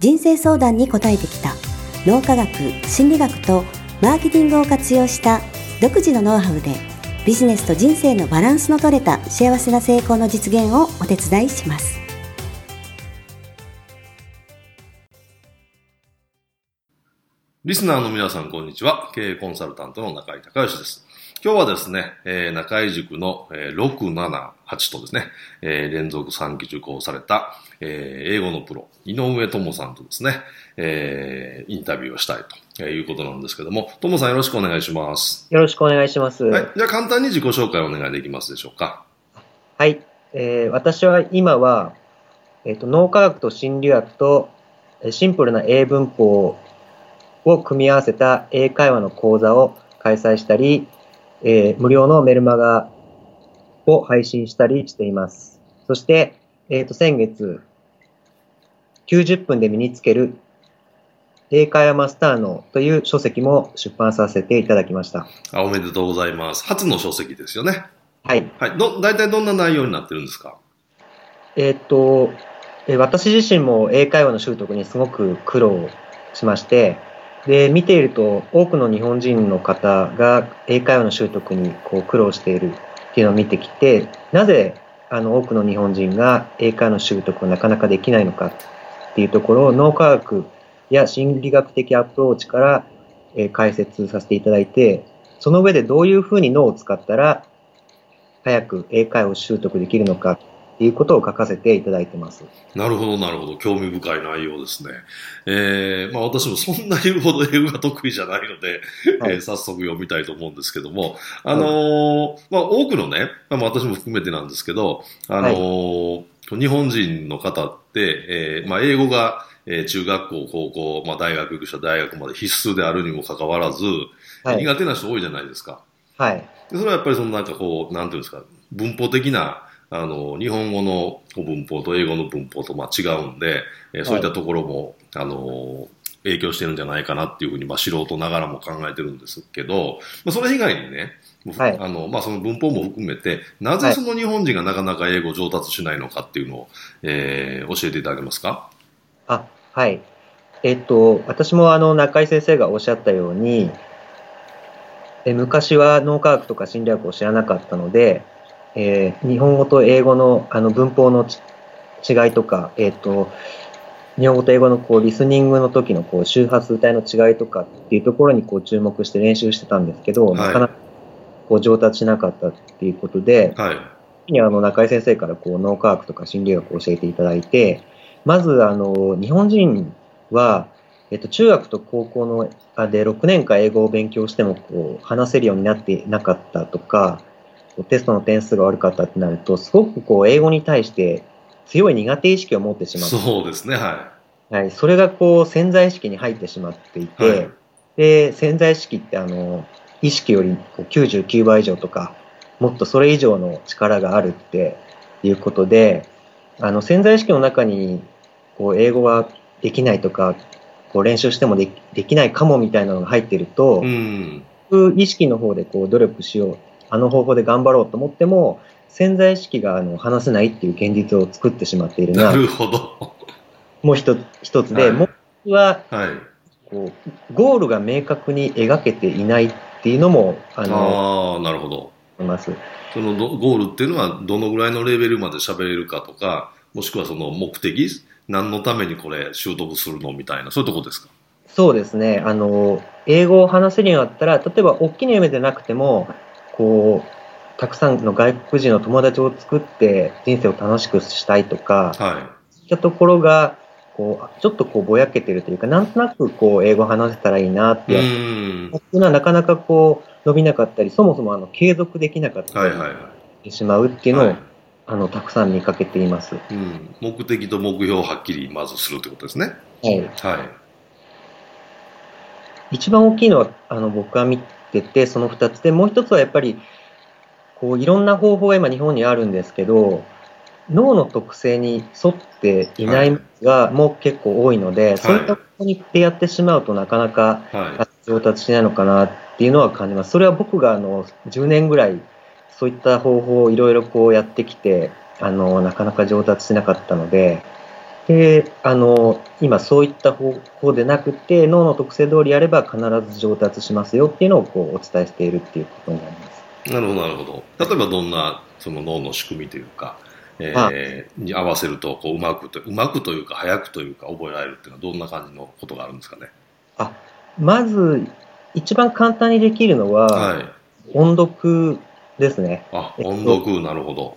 人生相談に応えてきた脳科学心理学とマーケティングを活用した独自のノウハウでビジネスと人生のバランスの取れた幸せな成功の実現をお手伝いしますリスナーの皆さん、こんにちは。経営コンサルタントの中井隆義です。今日はですね、えー、中井塾の、えー、6、7、8とですね、えー、連続3期受講された、えー、英語のプロ、井上智さんとですね、えー、インタビューをしたいということなんですけども、智さんよろしくお願いします。よろしくお願いします。はい。じゃあ簡単に自己紹介をお願いできますでしょうか。はい。えー、私は今は、えっ、ー、と、脳科学と心理学とシンプルな英文法を組み合わせた英会話の講座を開催したり、えー、無料のメルマガを配信したりしています。そして、えっ、ー、と、先月、90分で身につける英会話マスターのという書籍も出版させていただきました。あおめでとうございます。初の書籍ですよね。はい。はい。ど、大体どんな内容になってるんですか？えっ、と、え私自身も英会話の習得にすごく苦労しまして、で、見ていると多くの日本人の方が英会話の習得にこう苦労しているっていうのを見てきて、なぜあの多くの日本人が英会話の習得をなかなかできないのかっていうところを脳科学や心理学的アプローチから、え解説させていただいて、その上でどういうふうに脳を使ったら早く英会話を習得できるのかっていうことを書かせていただいてます。なるほど、なるほど。興味深い内容ですね。えー、まあ私もそんな言うほど英語が得意じゃないので、はい、えー、早速読みたいと思うんですけども、あのーはい、まあ多くのね、まあ私も含めてなんですけど、あのーはい、日本人の方って、えー、まあ英語が、えー、中学校、高校、まあ大学行く人は大学まで必須であるにもかかわらず、はい、苦手な人多いじゃないですか。はい。でそれはやっぱりそのなんかこう、なんていうんですか、文法的なあの、日本語の文法と英語の文法とまあ違うんで、えそういったところも、あの、影響してるんじゃないかなっていうふうに、まあ、素人ながらも考えてるんですけど、まあ、それ以外にね、はい、あの、まあ、その文法も含めて、なぜその日本人がなかなか英語上達しないのかっていうのを、えー、教えていただけますか？あ、はい。えっと、私もあの、中井先生がおっしゃったように、え昔は脳科学とか心理学を知らなかったので、えー、日本語と英語のあの文法の違いとか、えっ、ー、と、日本語と英語のこうリスニングの時のこう周波数帯の違いとかっていうところにこう注目して練習してたんですけど、はい、なかなかこう上達しなかったっていうことで、はい、にあの中井先生からこう脳科学とか心理学を教えていただいて、まずあの日本人は、えっと、中学と高校のあで6年間英語を勉強してもこう話せるようになっていなかったとか、テストの点数が悪かったってなると、すごくこう、英語に対して強い苦手意識を持ってしまう。そうですね、はい。はい。それがこう、潜在意識に入ってしまっていて、はい、で、潜在意識ってあの、意識よりこう99倍以上とか、もっとそれ以上の力があるっていうことで、あの、潜在意識の中に、こう、英語ができないとか、こう練習してもでできないかもみたいなのが入ってると、うん、意識の方でこう努力しようあの方法で頑張ろうと思っても、潜在意識があの話せないっていう現実を作ってしまっているな。なるほど。もう一つ一つで、はい、もう一つは、はい、こう、ゴールが明確に描けていないっていうのも、あの、あなるほど。います。そのゴールっていうのは、どのぐらいのレベルまで喋れるかとか、もしくはその目的、何のためにこれ習得するのみたいな、そういうとこですか？そうですね。あの、英語を話せるようになったら、例えば大きな夢でなくても、こう、たくさんの外国人の友達を作って人生を楽しくしたいとか、はい、そういったところが、こう、ちょっとこうぼやけてるというか、なんとなくこう、英語話せたらいいなっていうのはなかなかこう、伸びなかったり、そもそもあの、継続できなかったりしてしまうっていうのを、はいはいあの、たくさん見かけています。うん。目的と目標をはっきりまずするってことですね。はい。はい。一番大きいのは、あの、僕が見てて、その二つ。で、もう一つはやっぱり、こう、いろんな方法が今日本にあるんですけど、脳の特性に沿っていないがもう結構多いので、そういったことにってやってしまうとなかなか上達しないのかなっていうのは感じます。それは僕があの10年ぐらいそういった方法をいろいろこうやってきて、あの、なかなか上達しなかったので、で、あの、今そういった方法でなくて、脳の特性通りやれば必ず上達しますよっていうのをこうお伝えしているっていうことになります。なるほど、なるほど。例えばどんなその脳の仕組みというか、えー、に合わせるとこううまくとうまくというか早くというか覚えられるっていうのはどんな感じのことがあるんですかね？あまず一番簡単にできるのは、はい、音読ですね。あ音読、えっと、なるほど。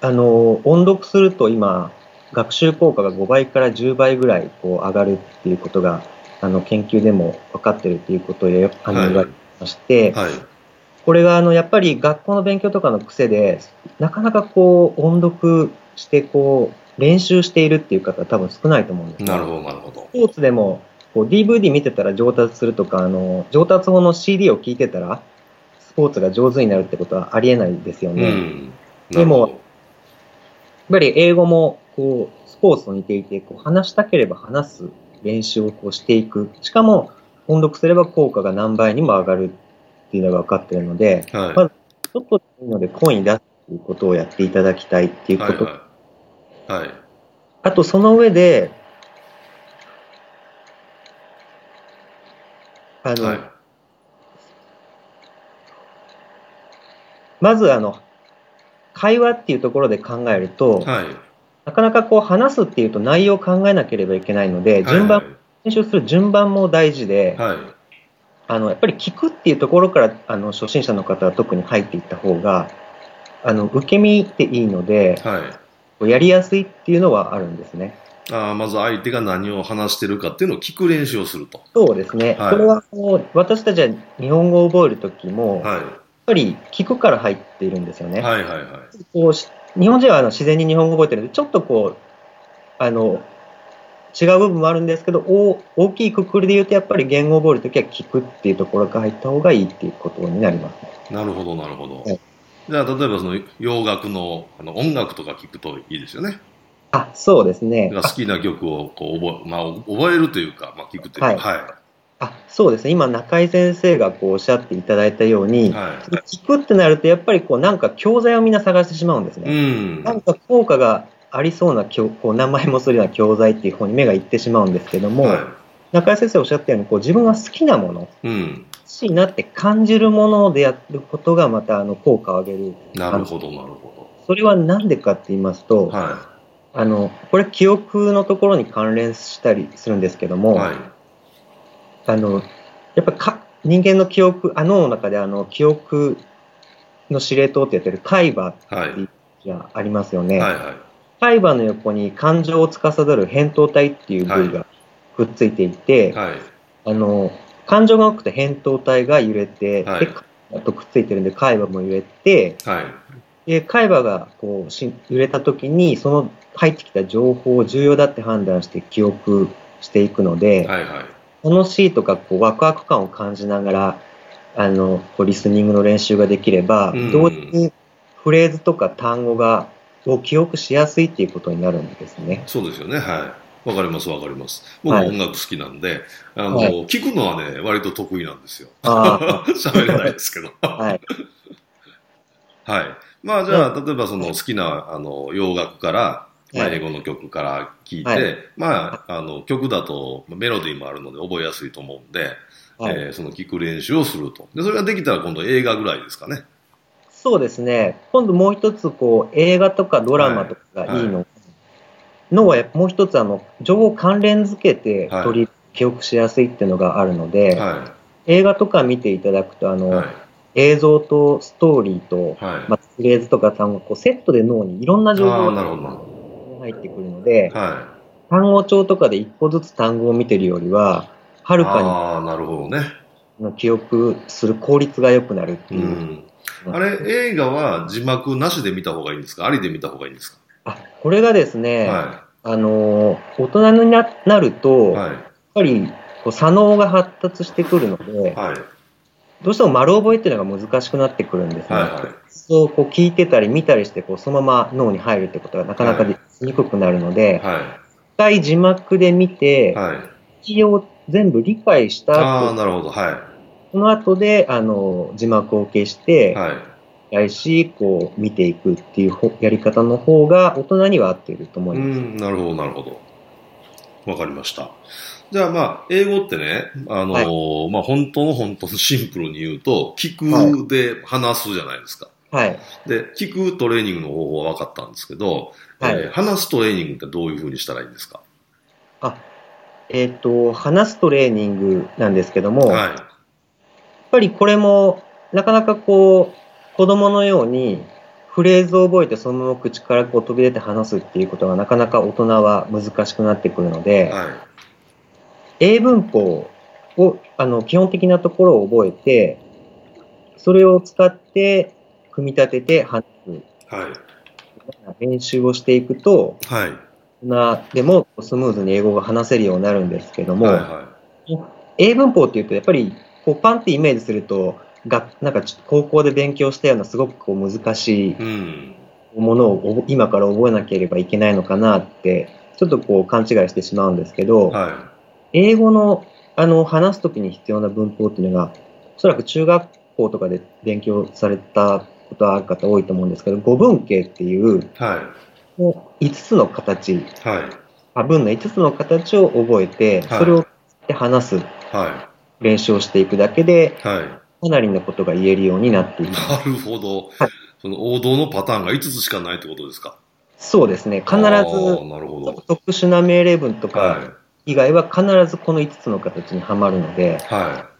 あの音読すると今学習効果が5倍から10倍ぐらいこう上がるっていうことがあの研究でも分かってるっていうことであの言われまして、はい、はいこれがあのやっぱり学校の勉強とかの癖で、なかなかこう音読してこう練習しているっていう方は多分少ないと思うんです。なるほど、なるほど。スポーツでもこう DVD 見てたら上達するとか、あの上達後の CD を聴いてたら、スポーツが上手になるってことはありえないですよね。うん、でも、やっぱり英語もこうスポーツと似ていて、こう話したければ話す練習をこうしていく。しかも、音読すれば効果が何倍にも上がるっていうのが分かっているので、はい、まず、ちょっといいので声に出すということをやっていただきたいっていうこと。はい、はい。はい、あと、その上で、あの、はい、まず、あの、会話っていうところで考えると、はい、なかなかこう話すっていうと内容を考えなければいけないので、順番、はいはい、練習する順番も大事で、はい、あのやっぱり聞くっていうところからあの初心者の方は特に入っていった方があの受け身っていいので、はい、やりやすいっていうのはあるんですね。あまず相手が何を話してるかっていうのを聞く練習をすると。そうですね。はい、これはこう私たちは日本語を覚えるときも、はい、やっぱり聞くから入っているんですよね。はいはいはい、こう日本人はあの自然に日本語を覚えてるので、ちょっとこう、あの違う部分もあるんですけど、大きいくくりで言うと、やっぱり言語を覚えるときは聞くっていうところが入った方がいいっていうことになります、ね、なるほど、なるほど。はい、じゃあ、例えばその洋楽のあの音楽とか聞くといいですよね。あ、そうですね。好きな曲をこう覚え,、まあ、覚えるというか、まあ、聞くというか、はい。はい、あそうですね、今、中井先生がこうおっしゃっていただいたように、はい、聞くってなると、やっぱりこうなんか教材をみんな探してしまうんですね。うん、なんか効果がありそうなこう名前もするような教材っていう方に目がいってしまうんですけども、はい、中井先生おっしゃったようにこう自分が好きなもの、うん、欲しいなって感じるものでやることがまたあの効果を上げる。なるほど、なるほど。それは何でかって言いますと、はい、あのこれ記憶のところに関連したりするんですけども、はい、あのやっぱか人間の記憶、あ脳の中であの記憶の司令塔ってやってる海馬ってがありますよね。はい。はいはい。海馬の横に感情を司る扁桃体っていう部位がくっついていて、はい。はい、あの感情が多くて扁桃体が揺れて、はい、でとくっついてるんで海馬も揺れて、はい、で海馬がこうし揺れた時にその入ってきた情報を重要だって判断して記憶していくので、はいはい、楽しいとかこうワクワク感を感じながらあのこうリスニングの練習ができれば、うん、同時にフレーズとか単語がを記憶しやすいっていうことになるんですね。そうですよね。はい。わかります、わかります。僕も音楽好きなんで、はい、あの、はい、聞くのはね、割と得意なんですよ。喋れないですけど。はい。はい。まあ、じゃあ、例えばその好きな、あの、洋楽から、まあ、英語の曲から聞いて、はい、まあ、あの、曲だとメロディーもあるので覚えやすいと思うんで、はい、えー、その聞く練習をすると。で、それができたら今度映画ぐらいですかね。そうですね。今度もう一つ、こう、映画とかドラマとかがいいの。のは、もう一つ、あの、情報関連付けて取り、記憶しやすいっていうのがあるので、はい、映画とか見ていただくと、あの、はい、映像とストーリーと、はい、まあ、フレーズとか単語、こうセットで脳にいろんな情報が入ってくるので、単語帳とかで一個ずつ単語を見てるよりは、はるかに、あなるほどね。記憶する効率が良くなるっていう。うんあれ、映画は字幕なしで見た方がいいんですか？ありで見た方がいいんですか？あ、これがですね、はい、あの、大人になると、はい、やっぱり、こう左脳が発達してくるので、はい。どうしても丸覚えっていうのが難しくなってくるんですね。はいはいそうこう聞いてたり見たりしてこうそのまま脳に入るってことがなかなかできにくくなるので、は一回字幕で見てい。、はい。一応全部理解したああ、後、なるほど。はその後であの字幕を消して、い。はい。来し、こう見ていくっていうほやり方の方が大人には合っていると思います。うん、なるほど、なるほど。わかりました。じゃあまあ、英語ってね、あのーまあ本当の本当のシンプルに言うと、聞くで話すじゃないですか。はい。で、聞くトレーニングの方法は分かったんですけど、はいえー話すトレーニングってどういうふうにしたらいいんですか？えっ、と、話すトレーニングなんですけども、やっはぱりこれも、なかなかこう、子供のように、フレーズを覚えてそのまま口からこう飛び出て話すっていうことがなかなか大人は難しくなってくるのい。で、はい。英文法を、あの、基本的なところを覚えて、それを使って組み立てて話すはい。練習をしていくと、はい。なでもスムーズに英語が話せるようになるんですけども、はい。は英文法っていうと、やっぱりこうパンってイメージすると、がなんかち高校で勉強したようなすごくこう難しい。ものを今から覚えなければいけないのかなって、ちょっとこう勘違いしてしまうんですけど、は英語のあの話すときに必要な文法っていうのが、おそらく中学校とかで勉強されたことある方多いと思うんですけど、語文形っていうい。はい。もう5つの形、はい。あ文の5つの形を覚えて、はいそれを話すは練習をしていくだけで、い。はい。かなりのことが言えるようになっています。なるほどはい。その王道のパターンが5つしかないってことですか？そうですね。必ず。特殊な命令文とはか以外は必ずこの5つの形にはまるので、い。は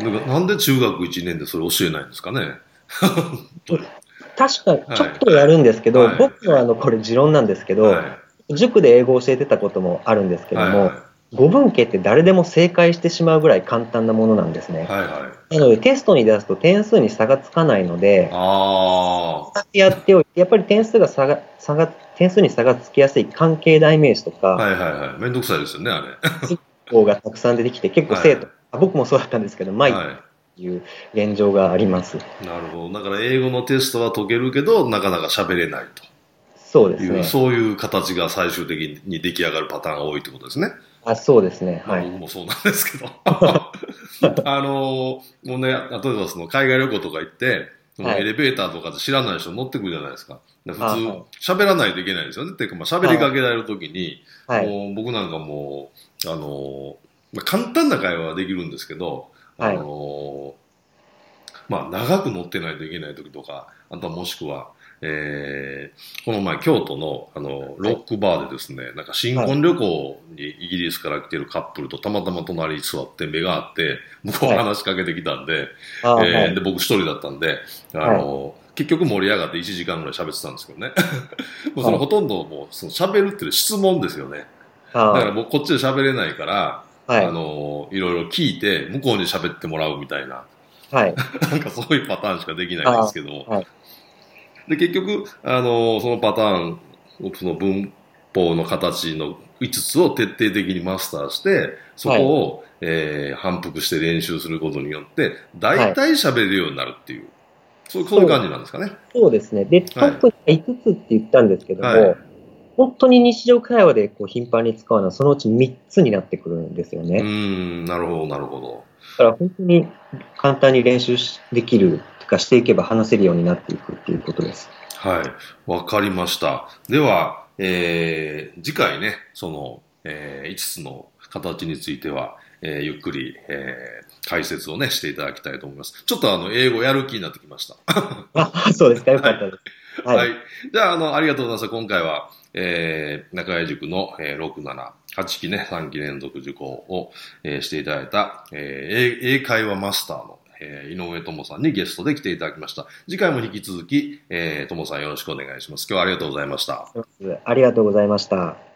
い。なんかなんで中学1年でそれ教えないんですかね？確かにちょっとやるんですけど、はい僕はあのこれ持論なんですけど、はい。塾で英語を教えてたこともあるんですけども、はい。語文系って誰でも正解してしまうぐらい簡単なものなんですね。はい。はい。なのでテストに出すと点数に差がつかないので、あやっておいて、やっぱり点数が差が、差が、点数に差がつきやすい関係代名詞とあ。か、はいはいはい。めんどくさいですよね、あれ。方がたくさん出てきて、結構生徒、あ僕もそうだったんですけど、まあ、はいう現状があります。い。なるほど。だから英語のテストは解けるけど、なかなか喋れないという、そうですね。そういう形が最終的に出来上がるパターンが多いってことですね。あそうですね。まあはい。僕もそうなんですけど。あのーもうね、例えばその海外旅行とか行って、そのはいエレベーターとかで知らない人乗ってくるじゃないですか。で普通、喋らないといけないですよね。っていうか、まあ、喋りかけられるときに、はい。もう僕なんかもう、あのーまあ、簡単な会話はできるんですけど、あのーまあ、長く乗ってないといけない時とか、あとはもしくは、えー、この前京都のあのロックバーでですね、なんか新婚旅行にイギリスから来てるカップルとたまたま隣に座って目が合って、向こうが話しかけてきたんで、あえーはい。で僕一人だったんで、あの結局盛り上がって1時間ぐらい喋ってたんですけどね。もうそのほとんどもうその喋るっていう質問ですよね。あだからもうこっちで喋れないから、はいあ。のいろいろ聞いて向こうに喋ってもらうみたいな、はい。なんかそういうパターンしかできないんですけども。あはいで、結局、あのそのパターン、その文法の形の5つを徹底的にマスターして、そこを、えー反復して練習することによって、大体喋れるようになるっていう、そうそういう感じなんですかね。そうですね。で、はい特に5つって言ったんですけども、はい本当に日常会話でこう頻繁に使うのはそのうち3つになってくるんですよね。ん、なるほど、なるほど。だから本当に簡単に練習しできる、とかしていけば話せるようになっていくっていうことです。はい。わかりました。では、えー、次回ね、その、えー、5つの形については、えー、ゆっくり、えー、解説をね、していただきたいと思います。ちょっとあの、英語やる気になってきました。あ、そうですか。よかったです。はい。はい。じゃあ、あの、ありがとうございます。今回は、えー、中谷塾の、えー、6、7、8期ね、3期連続受講を、えーしていただいた、えー英、英会話マスターの、えー井上智さんにゲストで来ていただきました。次回も引き続き、えー、智さんよろしくお願いします。今日はありがとうございました。ありがとうございました。